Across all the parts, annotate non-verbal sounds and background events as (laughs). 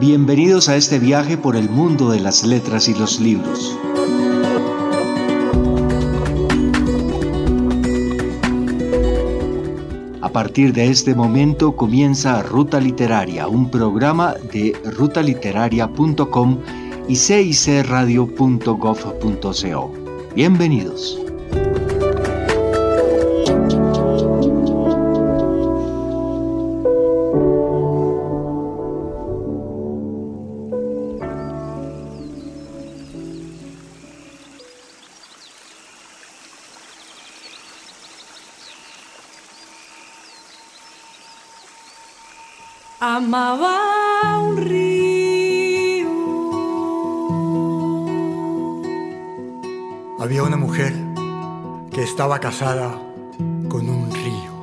Bienvenidos a este viaje por el mundo de las letras y los libros. A partir de este momento comienza Ruta Literaria, un programa de rutaliteraria.com y cicradio.gov.co. Bienvenidos. Mujer que estaba casada con un río.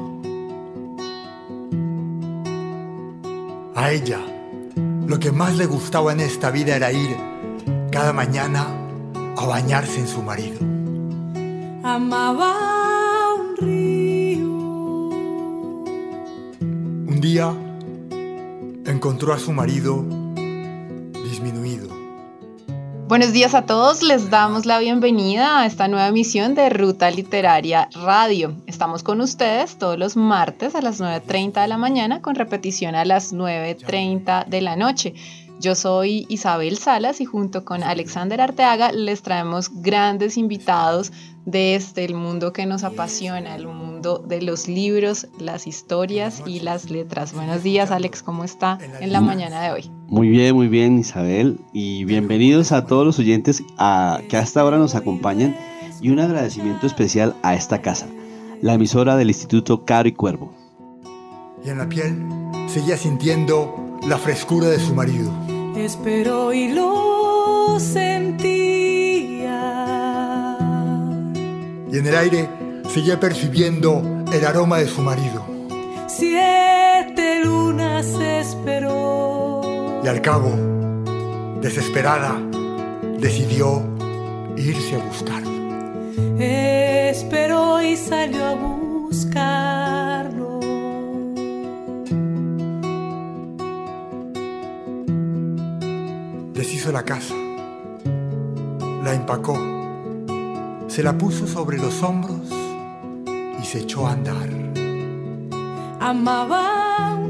A ella lo que más le gustaba en esta vida era ir cada mañana a bañarse en su marido. Amaba un río. Un día encontró a su marido. Buenos días a todos, les damos la bienvenida a esta nueva emisión de Ruta Literaria Radio. Estamos con ustedes todos los martes a las 9.30 de la mañana con repetición a las 9.30 de la noche. Yo soy Isabel Salas y junto con Alexander Arteaga les traemos grandes invitados de este, el mundo que nos apasiona, el mundo de los libros, las historias y las letras. Buenos días, Alex, ¿cómo está en la mañana de hoy? Muy bien, muy bien, Isabel, y bienvenidos a todos los oyentes a, que hasta ahora nos acompañan y un agradecimiento especial a esta casa, la emisora del Instituto Caro y Cuervo. Y en la piel seguía sintiendo la frescura de su marido. Espero y lo sentía y en el aire seguía percibiendo el aroma de su marido. Siete lunas esperó. Y al cabo, desesperada, decidió irse a buscarlo. Esperó y salió a buscarlo. Deshizo la casa, la empacó se la puso sobre los hombros y se echó a andar. Amaba.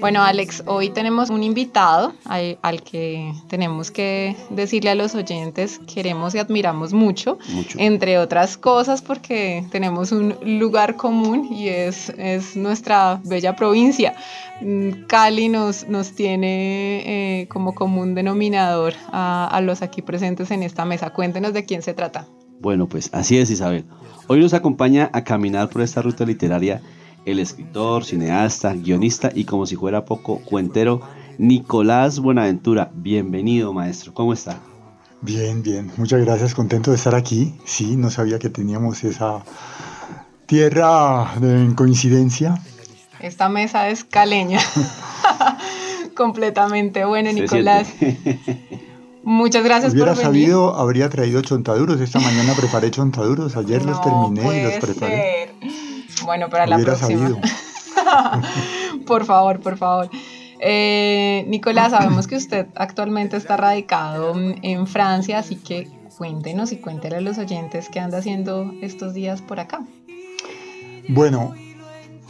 Bueno, Alex, hoy tenemos un invitado al, al, que tenemos que decirle a los oyentes queremos y admiramos mucho, mucho. entre otras cosas porque tenemos un lugar común y es, es nuestra bella provincia. Mm, Cali nos, nos tiene eh, como común denominador a, a, los aquí presentes en esta mesa. Cuéntenos de quién se trata. Bueno, pues así es Isabel. Hoy nos acompaña a caminar por esta ruta literaria el escritor, cineasta, guionista y como si fuera poco cuentero Nicolás Buenaventura. Bienvenido maestro, ¿cómo está? Bien, bien, muchas gracias, contento de estar aquí. Sí, no sabía que teníamos esa tierra de coincidencia. Esta mesa es caleña. (laughs) Completamente. Bueno, Nicolás. (laughs) Muchas gracias Hubiera por venir. sabido, habría traído chontaduros. Esta mañana preparé chontaduros. Ayer (laughs) no los terminé y los preparé. ser. Bueno, para la próxima. sabido. (laughs) por favor, por favor. Eh, Nicolás, sabemos que usted actualmente está radicado en Francia, así que cuéntenos y cuéntele a los oyentes qué anda haciendo estos días por acá. Bueno,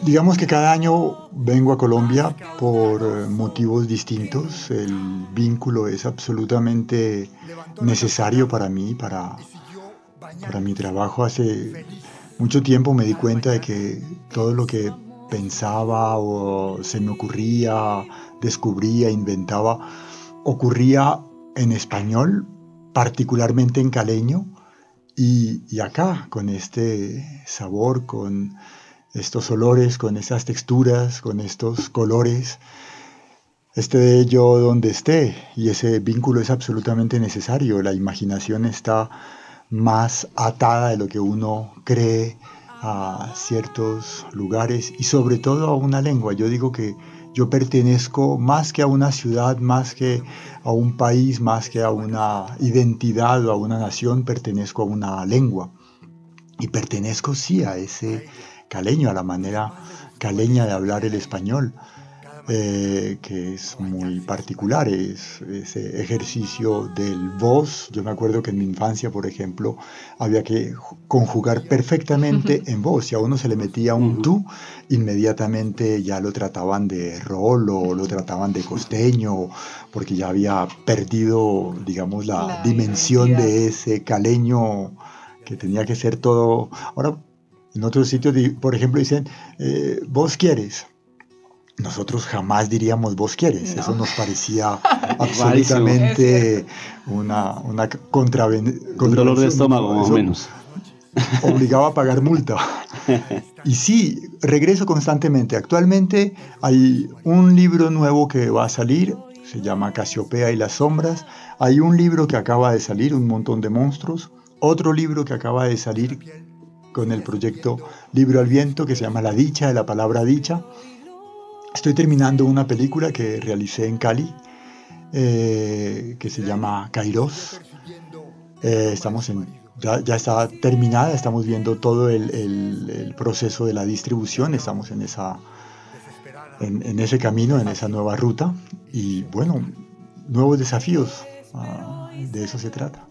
digamos que cada año vengo a Colombia por eh, motivos distintos. El vínculo es absolutamente necesario para mí, para, para mi trabajo. Hace mucho tiempo me di cuenta de que todo lo que pensaba o se me ocurría, descubría, inventaba, ocurría en español, particularmente en caleño, y, y acá, con este sabor, con estos olores, con esas texturas, con estos colores, esté yo donde esté, y ese vínculo es absolutamente necesario, la imaginación está más atada de lo que uno cree a ciertos lugares y sobre todo a una lengua. Yo digo que yo pertenezco más que a una ciudad, más que a un país, más que a una identidad o a una nación, pertenezco a una lengua. Y pertenezco sí a ese caleño, a la manera caleña de hablar el español. Eh, que es muy particular, es ese ejercicio del voz. Yo me acuerdo que en mi infancia, por ejemplo, había que conjugar perfectamente en voz. Si a uno se le metía un tú, inmediatamente ya lo trataban de rol o lo trataban de costeño, porque ya había perdido, digamos, la, dimensión de ese caleño que tenía que ser todo. Ahora, en otros sitios, por ejemplo, dicen, eh, vos quieres nosotros jamás diríamos vos quieres. Eso nos parecía (laughs) absolutamente una, una contra, Un dolor de estómago, más o menos. (laughs) Obligaba a pagar multa. (laughs) Y sí, regreso constantemente. Actualmente hay un libro nuevo que va a salir, se llama Casiopea y las sombras. Hay un libro que acaba de salir, Un montón de monstruos. Otro libro que acaba de salir con el proyecto Libro al Viento, que se llama La Dicha de la Palabra Dicha. Estoy terminando una película que realicé en Cali, eh, que se llama Kairos. Eh, estamos en, ya, ya, está terminada, estamos viendo todo el, el, proceso de la distribución, estamos en, esa, en, en, ese camino, en esa nueva ruta y bueno, nuevos desafíos, uh, de eso se trata.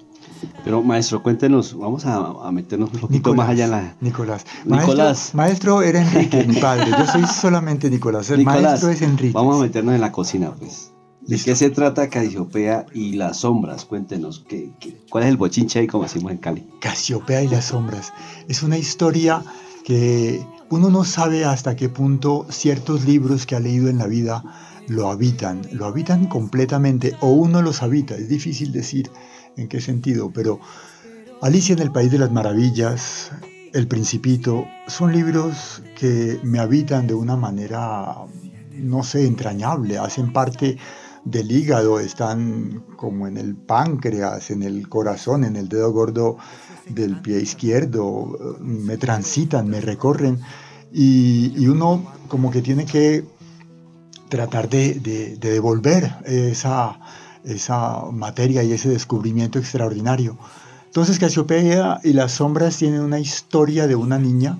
Pero maestro, cuéntenos, vamos a, meternos un poquito más allá en la... Nicolás. Nicolás. Maestro, era Enrique, mi padre. Yo soy solamente Nicolás. El maestro es Enrique. Vamos a meternos en la cocina, pues. ¿De qué se trata Casiopea y las sombras? Cuéntenos, ¿qué, cuál es el bochinche ahí, como decimos en Cali? Casiopea y las sombras. Es una historia que uno no sabe hasta qué punto ciertos libros que ha leído en la vida lo habitan. Lo habitan completamente o uno los habita. Es difícil decir en qué sentido, pero Alicia en el País de las Maravillas, El Principito, son libros que me habitan de una manera, no sé, entrañable, hacen parte del hígado, están como en el páncreas, en el corazón, en el dedo gordo del pie izquierdo, me transitan, me recorren. Y, uno como que tiene que tratar de devolver esa esa materia y ese descubrimiento extraordinario. Entonces Casiopeia y las sombras tienen una historia de una niña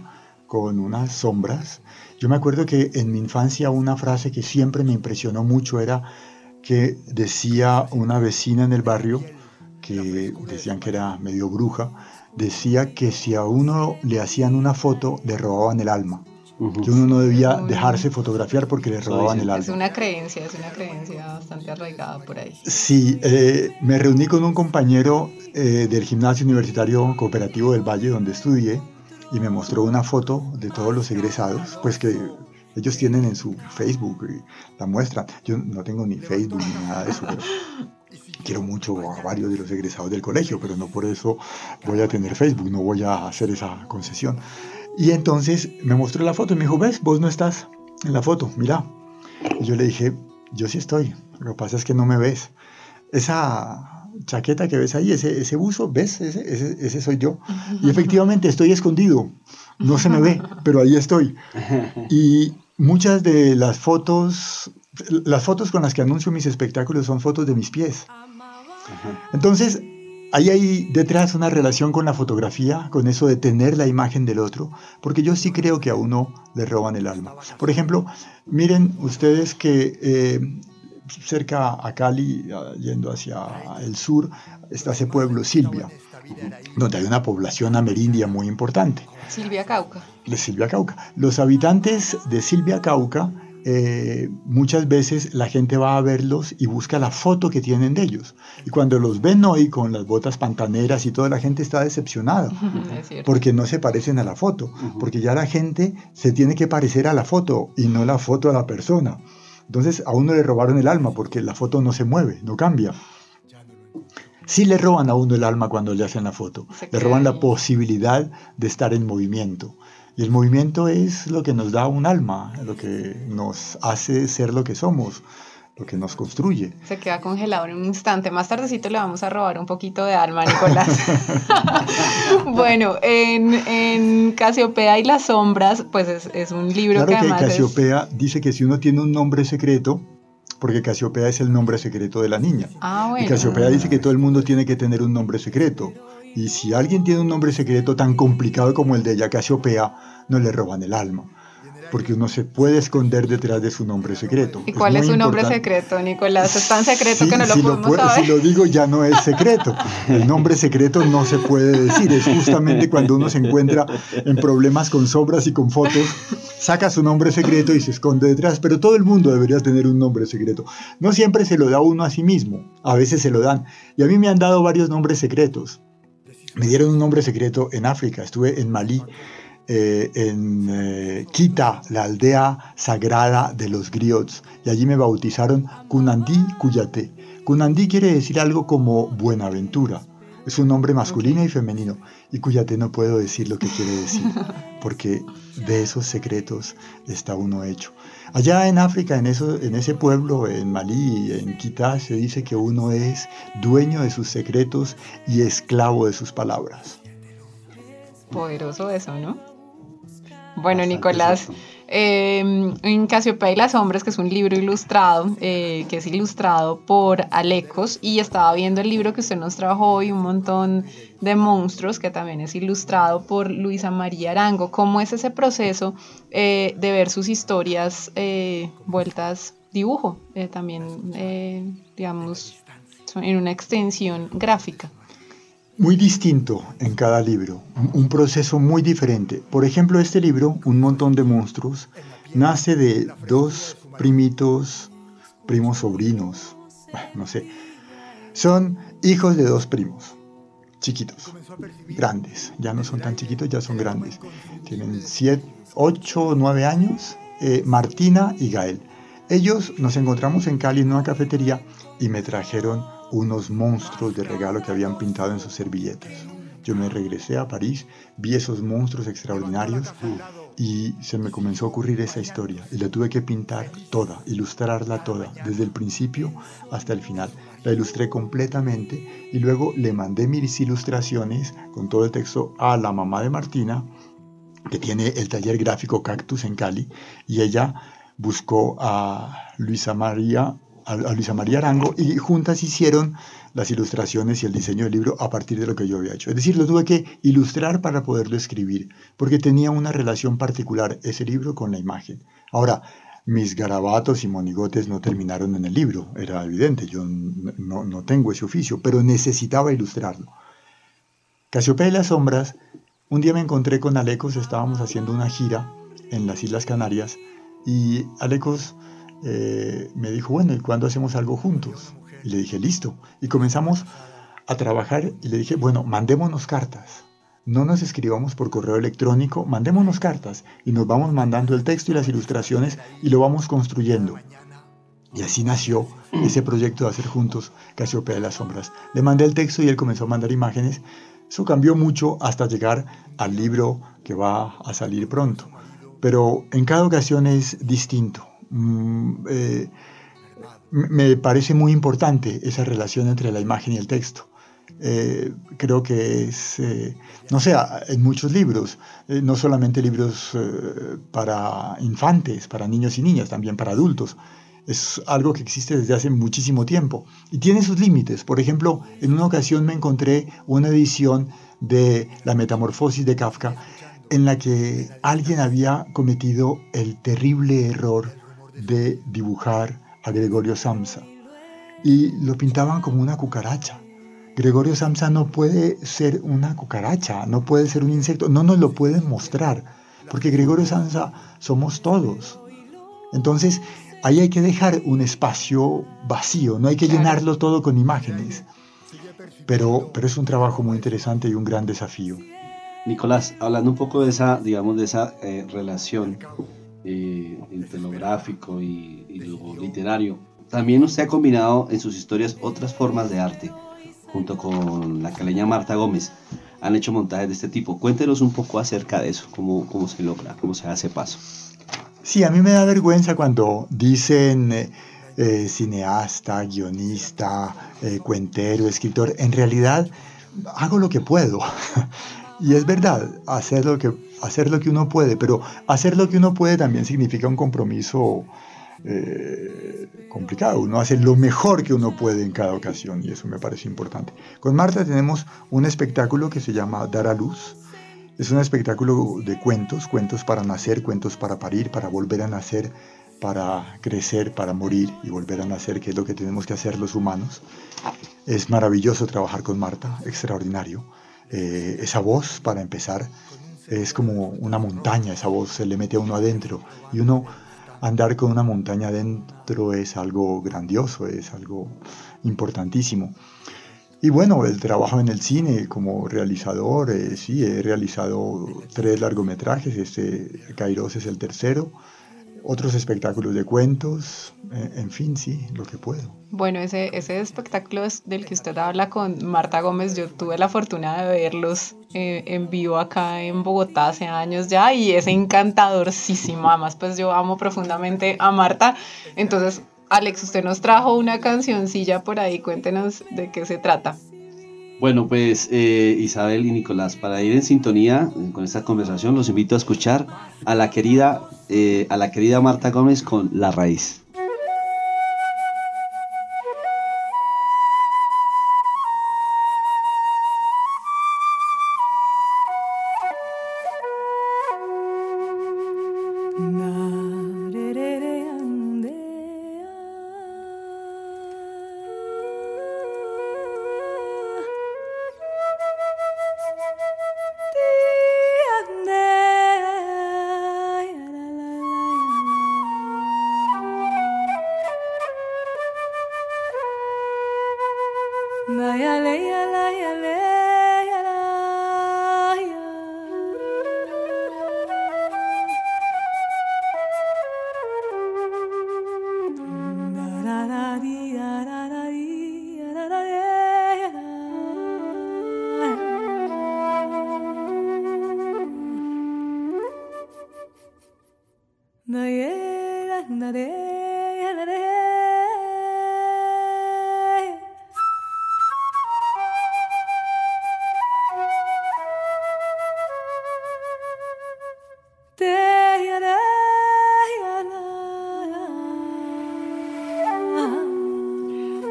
con unas sombras. Yo me acuerdo que en mi infancia una frase que siempre me impresionó mucho era que decía una vecina en el barrio, que decían que era medio bruja, decía que si a uno le hacían una foto le robaban el alma que uno no debía dejarse fotografiar porque le robaban el alma. Es una creencia, es una creencia bastante arraigada por ahí. Sí, eh, me reuní con un compañero eh, del gimnasio universitario cooperativo del Valle donde estudié y me mostró una foto de todos los egresados, pues que ellos tienen en su Facebook y la muestran. Yo no tengo ni Facebook ni nada de eso, pero (laughs) quiero mucho a varios de los egresados del colegio, pero no por eso voy a tener Facebook, no voy a hacer esa concesión. Y entonces me mostró la foto y me dijo, ves, vos no estás en la foto, mira. Y yo le dije, yo sí estoy, lo que pasa es que no me ves. Esa chaqueta que ves ahí, ese, ese buzo, ¿ves? Ese, ese, ese soy yo. Y efectivamente estoy escondido, no se me ve, pero ahí estoy. (laughs) Y muchas de las fotos, las fotos con las que anuncio mis espectáculos son fotos de mis pies. Entonces, Ahí hay detrás una relación con la fotografía, con eso de tener la imagen del otro, porque yo sí creo que a uno le roban el alma. Por ejemplo, miren ustedes que eh, cerca a Cali, yendo hacia el sur, está ese pueblo Silvia, donde hay una población amerindia muy importante. Silvia Cauca. De Silvia Cauca. Los habitantes de Silvia Cauca eh, muchas veces la gente va a verlos y busca la foto que tienen de ellos. Y cuando los ven hoy con las botas pantaneras y toda la gente está decepcionada (laughs) porque no se parecen a la foto, porque ya la gente se tiene que parecer a la foto y no la foto a la persona. Entonces a uno le robaron el alma porque la foto no se mueve, no cambia. Sí le roban a uno el alma cuando le hacen la foto, le roban la posibilidad de estar en movimiento. Y el movimiento es lo que nos da un alma, lo que nos hace ser lo que somos, lo que nos construye. Se queda congelado en un instante. Más tardecito le vamos a robar un poquito de alma, Nicolás. (laughs) bueno, en, en, Casiopea y las sombras, pues es, es un libro claro que, que Casiopea dice que si uno tiene un nombre secreto, porque Casiopea es el nombre secreto de la niña. Ah, bueno. Y Casiopea dice que todo el mundo tiene que tener un nombre secreto. Y si alguien tiene un nombre secreto tan complicado como el de ella, Casiopea, no le roban el alma. porque uno se puede esconder detrás de su nombre secreto. ¿Y cuál es, su nombre secreto, Nicolás? Es tan secreto que no lo si podemos saber. Si lo digo ya no es secreto. El nombre secreto no se puede decir. Es justamente cuando uno se encuentra en problemas con sombras y con fotos, saca su nombre secreto y se esconde detrás. Pero todo el mundo debería tener un nombre secreto. No siempre se lo da uno a sí mismo. A veces se lo dan. Y a mí me han dado varios nombres secretos. Me dieron un nombre secreto en África. Estuve en Malí eh, en eh, Quita, la aldea sagrada de los griots, y allí me bautizaron Kunandí Cuyate. Kunandí quiere decir algo como Buenaventura. Es un nombre masculino y femenino. Y Cuyate no puedo decir lo que quiere decir, (laughs) porque de esos secretos está uno hecho. Allá en África, en, eso, en ese pueblo, en Malí, en Quita, se dice que uno es dueño de sus secretos y esclavo de sus palabras. Poderoso eso, ¿no? Bueno, Nicolás, eh, en Casiopea y las Sombras, que es un libro ilustrado, eh, que es ilustrado por Alecos, y estaba viendo el libro que usted nos trajo hoy, un montón de monstruos, que también es ilustrado por Luisa María Arango. ¿Cómo es ese proceso eh, de ver sus historias eh, vueltas dibujo? también, digamos, en una extensión gráfica muy distinto en cada libro, un proceso muy diferente. Por ejemplo, este libro, Un montón de monstruos, nace de dos primitos, primos sobrinos, (laughs) no sé. Son hijos de dos primos, chiquitos, grandes. Ya no son tan chiquitos, ya son grandes. Tienen siete, ocho o nueve años, eh, Martina y Gael. Ellos nos encontramos en Cali en una cafetería y me trajeron unos monstruos de regalo que habían pintado en sus servilletas. Yo me regresé a París, vi esos monstruos extraordinarios y se me comenzó a ocurrir esa historia y la tuve que pintar toda, ilustrarla toda, desde el principio hasta el final. La ilustré completamente y luego le mandé mis ilustraciones con todo el texto a la mamá de Martina, que tiene el taller gráfico Cactus en Cali, y ella buscó a Luisa María a, Luisa María Arango y juntas hicieron las ilustraciones y el diseño del libro a partir de lo que yo había hecho. Es decir, lo tuve que ilustrar para poderlo escribir, porque tenía una relación particular ese libro con la imagen. Ahora, mis garabatos y monigotes no terminaron en el libro, era evidente, yo no, no tengo ese oficio, pero necesitaba ilustrarlo. Casiopea y las sombras, un día me encontré con Alecos, estábamos haciendo una gira en las Islas Canarias y Alecos eh, me dijo, bueno, ¿y cuándo hacemos algo juntos? Y le dije, listo. Y comenzamos a trabajar y le dije, bueno, mandémonos cartas. No nos escribamos por correo electrónico, mandémonos cartas y nos vamos mandando el texto y las ilustraciones y lo vamos construyendo. Y así nació ese proyecto de hacer juntos Casiopea de las Sombras. Le mandé el texto y él comenzó a mandar imágenes. Eso cambió mucho hasta llegar al libro que va a salir pronto. Pero en cada ocasión es distinto. Mm, eh, me parece muy importante esa relación entre la imagen y el texto. Eh, creo que es, eh, no sé, en muchos libros, no solamente libros para infantes, para niños y niñas, también para adultos. Es algo que existe desde hace muchísimo tiempo y tiene sus límites. Por ejemplo, en una ocasión me encontré una edición de La Metamorfosis de Kafka en la que alguien había cometido el terrible error de dibujar a Gregorio Samsa y lo pintaban como una cucaracha. Gregorio Samsa no puede ser una cucaracha, no puede ser un insecto, no nos lo pueden mostrar, porque Gregorio Samsa somos todos. Entonces, ahí hay que dejar un espacio vacío, no hay que llenarlo todo con imágenes. Pero, pero es un trabajo muy interesante y un gran desafío. Nicolás, hablando un poco de esa, digamos, de esa eh, relación eh, entre lo gráfico y, lo literario. También usted ha combinado en sus historias otras formas de arte, junto con la caleña Marta Gómez. Han hecho montajes de este tipo. Cuéntenos un poco acerca de eso, cómo, cómo se logra, cómo se hace paso. Sí, a mí me da vergüenza cuando dicen eh, eh, cineasta, guionista, cuentero, escritor. En realidad, hago lo que puedo. (laughs) y es verdad, hacer lo que hacer lo que uno puede, pero hacer lo que uno puede también significa un compromiso eh, complicado. Uno hace lo mejor que uno puede en cada ocasión y eso me parece importante. Con Marta tenemos un espectáculo que se llama Dar a Luz Es un espectáculo de cuentos, cuentos para nacer, cuentos para parir, para volver a nacer, para crecer, para morir y volver a nacer, que es lo que tenemos que hacer los humanos. Es maravilloso trabajar con Marta, extraordinario. Eh, esa voz, para empezar, es como una montaña, esa voz se le mete a uno adentro y uno andar con una montaña adentro es algo grandioso, es algo importantísimo. Y bueno, el trabajo en el cine como realizador, eh, sí, he realizado tres largometrajes, este Kairos es el tercero, otros espectáculos de cuentos, eh, en fin, sí, lo que puedo. Bueno, ese, ese espectáculo del que usted habla con Marta Gómez, yo tuve la fortuna de verlos eh, en vivo acá en Bogotá hace años ya y es encantadorísimo. Además, pues yo amo profundamente a Marta. Entonces, Alex, usted nos trajo una cancioncilla por ahí, cuéntenos de qué se trata. Bueno, pues eh, Isabel y Nicolás, para ir en sintonía con esta conversación, los invito a escuchar a la querida, eh, a la querida Marta Gómez con La Raíz.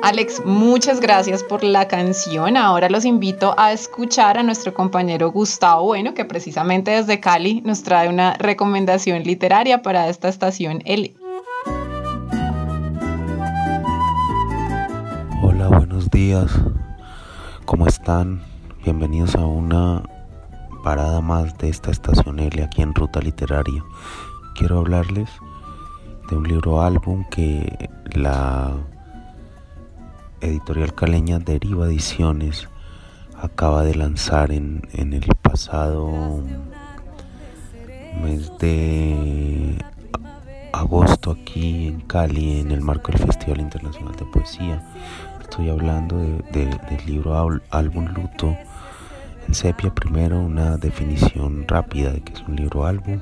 Alex, muchas gracias por la canción. Ahora los invito a escuchar a nuestro compañero Gustavo Bueno, que precisamente desde Cali nos trae una recomendación literaria para esta estación L. Hola, buenos días. ¿Cómo están? Bienvenidos a una parada más de esta estación L aquí en Ruta Literaria. Quiero hablarles de un libro álbum que la Editorial Caleña Deriva Ediciones acaba de lanzar en, el pasado mes de agosto aquí en Cali en el marco del Festival Internacional de Poesía. Estoy hablando del libro Álbum Luto en sepia. Primero una definición rápida de que es un libro álbum.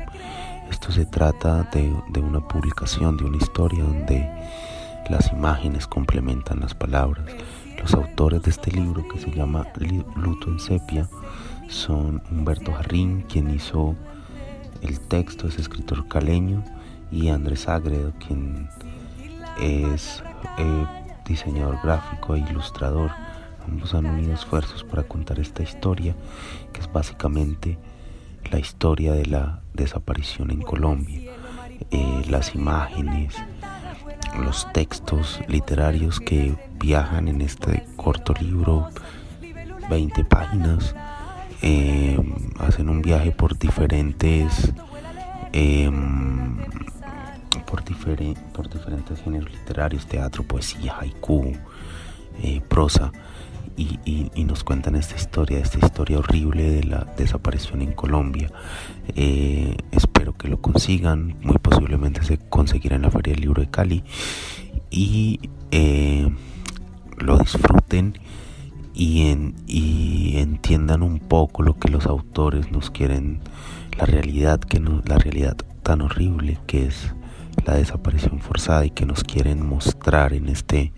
Esto se trata de, de una publicación, de una historia donde las imágenes complementan las palabras. Los autores de este libro, que se llama Luto en Sepia, son Humberto Jarrín, quien hizo el texto, es escritor caleño, y Andrés Agredo, quien es eh, diseñador gráfico e ilustrador. Ambos han unido esfuerzos para contar esta historia, que es básicamente la historia de la desaparición en Colombia. Eh, las imágenes, los textos literarios que viajan en este corto libro, 20 páginas, eh, hacen un viaje por diferentes em, por, por diferentes géneros literarios, teatro, poesía, haiku, eh, prosa, y, nos cuentan esta historia, esta historia horrible de la desaparición en Colombia. Eh, espero que lo consigan, muy posiblemente se conseguirá en la Feria del Libro de Cali y eh, lo disfruten y, en, y entiendan un poco lo que los autores nos quieren, la realidad que la realidad tan horrible que es la desaparición forzada y que nos quieren mostrar en este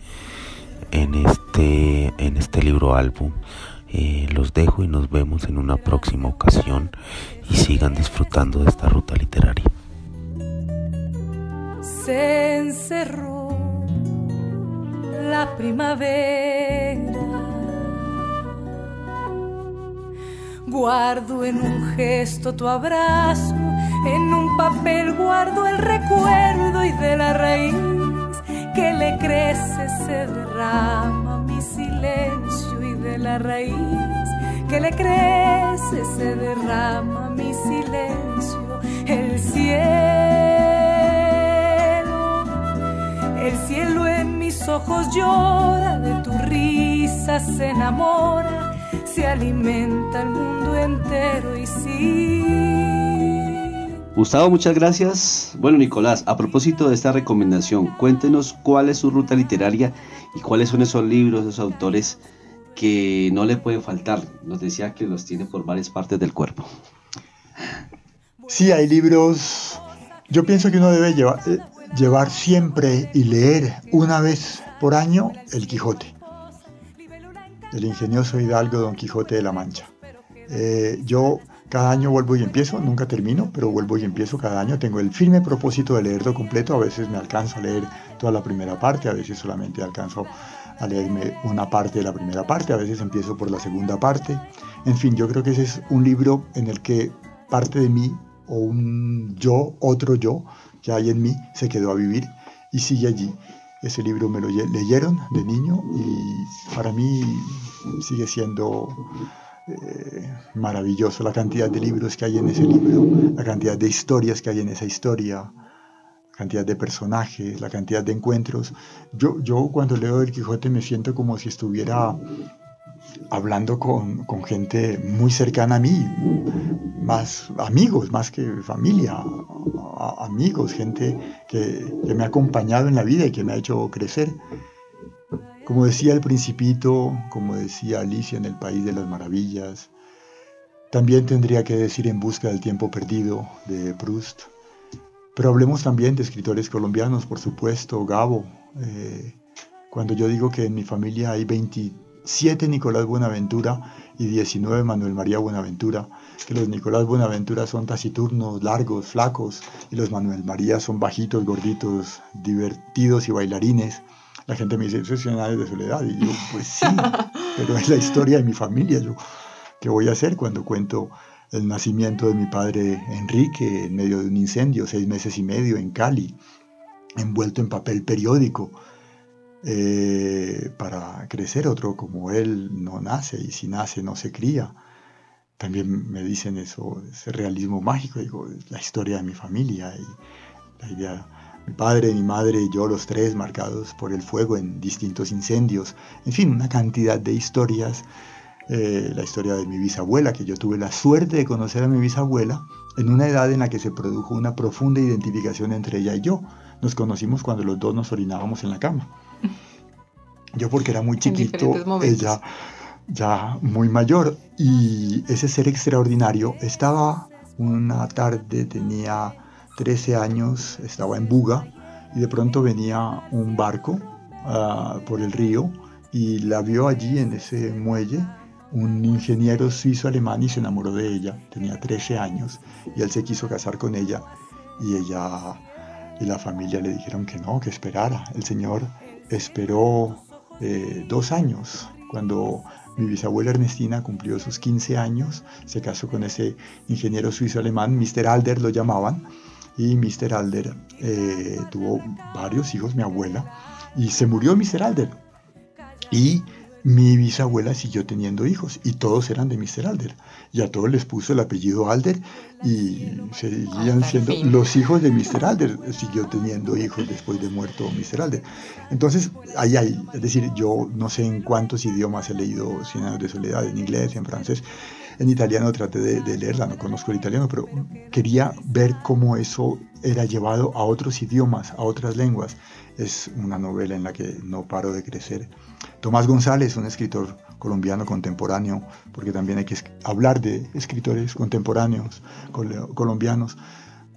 en este, en este libro álbum. Eh, los dejo y nos vemos en una próxima ocasión y sigan disfrutando de esta ruta literaria. Se encerró la primavera, Guardo en un gesto tu abrazo, en un papel guardo el recuerdo y de la raíz que le crece se derrama mi silencio y de la raíz que le crece se derrama mi silencio. El cielo, el cielo en mis ojos llora, de tu risa se enamora, se alimenta el mundo entero y sí. Gustavo, muchas gracias. Bueno, Nicolás, a propósito de esta recomendación, cuéntenos cuál es su ruta literaria y cuáles son esos libros, esos autores que no le pueden faltar. Nos decía que los tiene por varias partes del cuerpo. Sí, hay libros. Yo pienso que uno debe llevar, eh, llevar siempre y leer una vez por año El Quijote. El ingenioso hidalgo Don Quijote de la Mancha. Eh, yo cada año vuelvo y empiezo, nunca termino, pero vuelvo y empiezo cada año. Tengo el firme propósito de leerlo completo. A veces me alcanzo a leer toda la primera parte, a veces solamente alcanzo a leerme una parte de la primera parte, a veces empiezo por la segunda parte. En fin, yo creo que ese es un libro en el que parte de mí o un yo, otro yo que hay en mí, se quedó a vivir y sigue allí. Ese libro me lo leyeron de niño y para mí sigue siendo eh, maravilloso la cantidad de libros que hay en ese libro, la cantidad de historias que hay en esa historia, cantidad de personajes, la cantidad de encuentros. Yo, yo cuando leo El Quijote me siento como si estuviera hablando con, con, gente muy cercana a mí, más amigos, más que familia, amigos, gente que, que, me ha acompañado en la vida y que me ha hecho crecer. Como decía el principito, como decía Alicia en el País de las Maravillas, también tendría que decir En busca del tiempo perdido de Proust pero hablemos también de escritores colombianos, por supuesto, Gabo. Eh, cuando yo digo que en mi familia hay 27 Nicolás Buenaventura y 19 Manuel María Buenaventura, que los Nicolás Buenaventura son taciturnos, largos, flacos, y los Manuel María son bajitos, gorditos, divertidos y bailarines. La gente me dice, eso es de soledad. Y yo, pues sí, (laughs) pero es la historia de mi familia. Yo, ¿qué voy a hacer cuando cuento el nacimiento de mi padre Enrique en medio de un incendio, seis meses y medio en Cali, envuelto en papel periódico. Eh, para crecer otro como él no nace y si nace no se cría. También me dicen eso, ese realismo mágico, digo, la historia de mi familia y la idea, mi padre, mi madre y yo los tres marcados por el fuego en distintos incendios, en fin, una cantidad de historias eh, la historia de mi bisabuela, que yo tuve la suerte de conocer a mi bisabuela en una edad en la que se produjo una profunda identificación entre ella y yo. Nos conocimos cuando los dos nos orinábamos en la cama. Yo porque era muy chiquito, ella ya muy mayor. Y ese ser extraordinario estaba una tarde, tenía 13 años, estaba en Buga y de pronto venía un barco ah, por el río y la vio allí en ese muelle un ingeniero suizo-alemán y se enamoró de ella. Tenía 13 años y él se quiso casar con ella y ella y la familia le dijeron que no, que esperara. El señor esperó eh, dos años. Cuando mi bisabuela Ernestina cumplió sus 15 años, se casó con ese ingeniero suizo-alemán, Mr. Alder lo llamaban, y Mr. Alder eh, tuvo varios hijos, mi abuela, y se murió Mr. Alder. Y mi bisabuela siguió teniendo hijos y todos eran de Mr. Alder. Y a todos les puso el apellido Alder y seguían siendo los hijos de Mr. Alder. Siguió teniendo hijos después de muerto Mr. Alder. Entonces, ahí hay, es decir, yo no sé en cuántos idiomas he leído Cien años de soledad, en inglés, en francés. En italiano traté de, de leerla, no conozco el italiano, pero quería ver cómo eso era llevado a otros idiomas, a otras lenguas. Es una novela en la que no paro de crecer Tomás González, un escritor colombiano contemporáneo, porque también hay que hablar de escritores contemporáneos colombianos.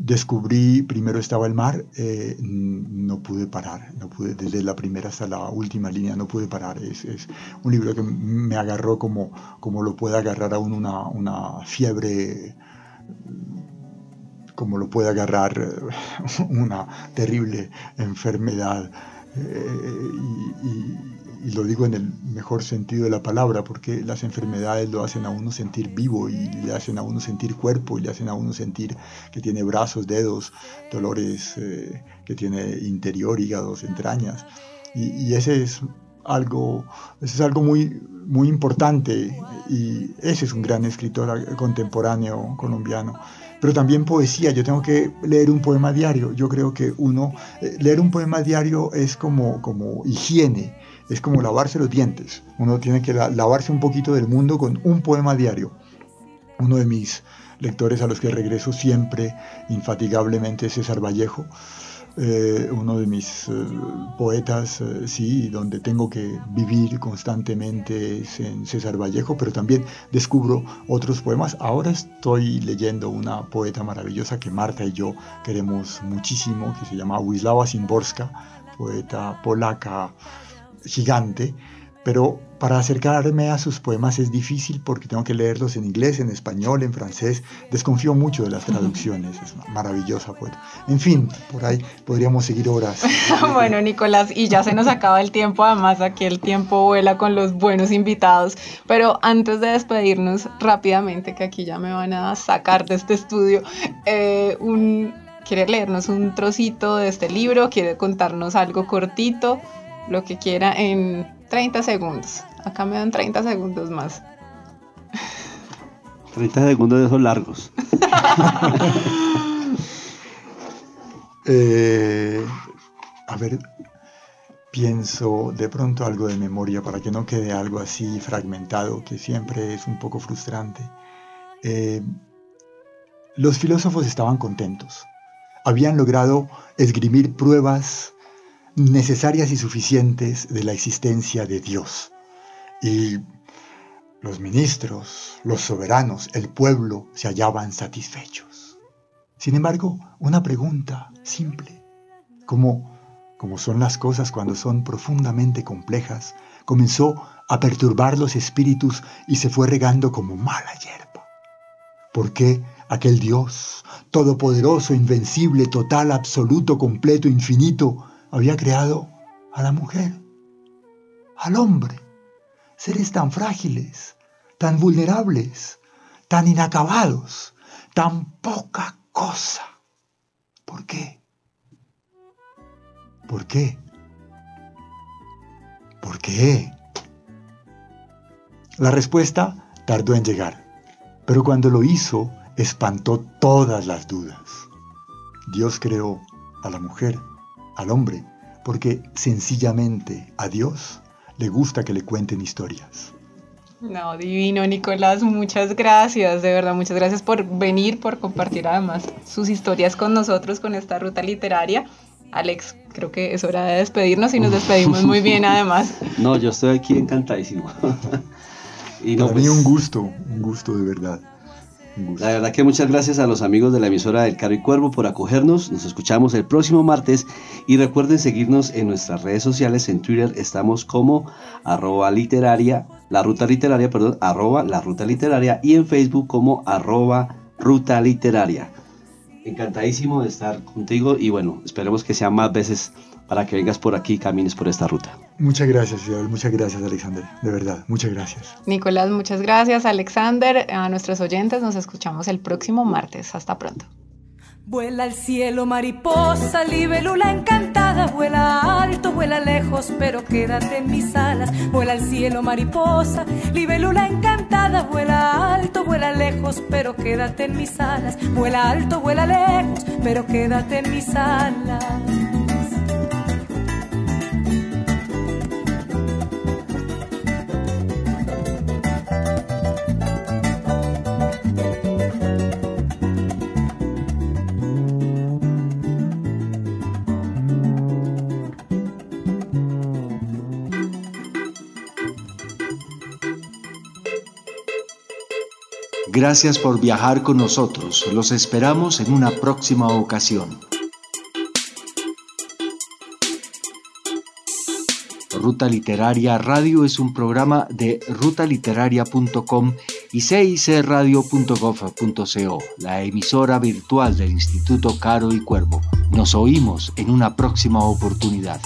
Descubrí, primero estaba el mar, eh, no pude parar, no pude, desde la primera hasta la última línea no pude parar. Es, un libro que me agarró como, como lo puede agarrar a uno una, una fiebre como lo puede agarrar (laughs) una terrible enfermedad. Eh, lo digo en el mejor sentido de la palabra, porque las enfermedades lo hacen a uno sentir vivo y le hacen a uno sentir cuerpo y le hacen a uno sentir que tiene brazos, dedos, dolores eh, que tiene interior, hígados, entrañas. Y, ese es algo, ese es algo muy, muy importante y ese es un gran escritor contemporáneo colombiano pero también poesía. Yo tengo que leer un poema diario. Yo creo que uno, eh, leer un poema diario es como, como higiene, es como lavarse los dientes. Uno tiene que lavarse un poquito del mundo con un poema diario. Uno de mis lectores a los que regreso siempre, infatigablemente, es César Vallejo. Eh, uno de mis eh, poetas, eh, sí, donde tengo que vivir constantemente es en César Vallejo, pero también descubro otros poemas. Ahora estoy leyendo una poeta maravillosa que Marta y yo queremos muchísimo, que se llama Wisława Szymborska, poeta polaca gigante, pero para acercarme a sus poemas es difícil porque tengo que leerlos en inglés, en español, en francés. Desconfío mucho de las traducciones, es una maravillosa poeta. En fin, por ahí podríamos seguir horas. (laughs) bueno, Nicolás, y ya se nos acaba el tiempo, además aquí el tiempo vuela con los buenos invitados, pero antes de despedirnos rápidamente, que aquí ya me van a sacar de este estudio, eh, un, ¿quiere leernos un trocito de este libro? ¿Quiere contarnos algo cortito? Lo que quiera en 30 segundos. Acá me dan 30 segundos más. 30 segundos de esos largos. (laughs) Eh, a ver, pienso de pronto algo de memoria para que no quede algo así fragmentado, que siempre es un poco frustrante. Eh, los filósofos estaban contentos. Habían logrado esgrimir pruebas necesarias y suficientes de la existencia de Dios. Y los ministros, los soberanos, el pueblo se hallaban satisfechos. Sin embargo, una pregunta simple, como, como son las cosas cuando son profundamente complejas, comenzó a perturbar los espíritus y se fue regando como mala hierba. ¿Por qué aquel Dios, todopoderoso, invencible, total, absoluto, completo, infinito, había creado a la mujer, al hombre? seres tan frágiles, tan vulnerables, tan inacabados, tan poca cosa. ¿Por qué? ¿Por qué? ¿Por qué? La respuesta tardó en llegar, pero cuando lo hizo, espantó todas las dudas. Dios creó a la mujer, al hombre, porque sencillamente a Dios le gusta que le cuenten historias. No, divino, Nicolás, muchas gracias, de verdad, muchas gracias por venir, por compartir además sus historias con nosotros, con esta ruta literaria. Alex, creo que es hora de despedirnos y nos despedimos muy bien además. (laughs) No, yo estoy aquí encantadísimo. (laughs) y Para mí pues un gusto, un gusto de verdad. La verdad que muchas gracias a los amigos de la emisora del Caro y Cuervo por acogernos. Nos escuchamos el próximo martes y recuerden seguirnos en nuestras redes sociales. En Twitter estamos como arroba literaria, la ruta literaria, perdón, arroba la ruta literaria y en Facebook como arroba ruta literaria. Encantadísimo de estar contigo y bueno, esperemos que sean más veces para que vengas por aquí y camines por esta ruta. Muchas gracias, Isabel. Muchas gracias, Alexander. De verdad, muchas gracias. Nicolás, muchas gracias, Alexander. A nuestros oyentes nos escuchamos el próximo martes. Hasta pronto. Vuela al cielo mariposa, libélula encantada, vuela alto, vuela lejos, pero quédate en mis alas. Vuela al cielo mariposa, libélula encantada, vuela alto, vuela lejos, pero quédate en mis alas. Vuela alto, vuela lejos, pero quédate en mis alas. Gracias por viajar con nosotros. Los esperamos en una próxima ocasión. Ruta Literaria Radio es un programa de rutaliteraria.com y cicradio.gov.co, la emisora virtual del Instituto Caro y Cuervo. Nos oímos en una próxima oportunidad.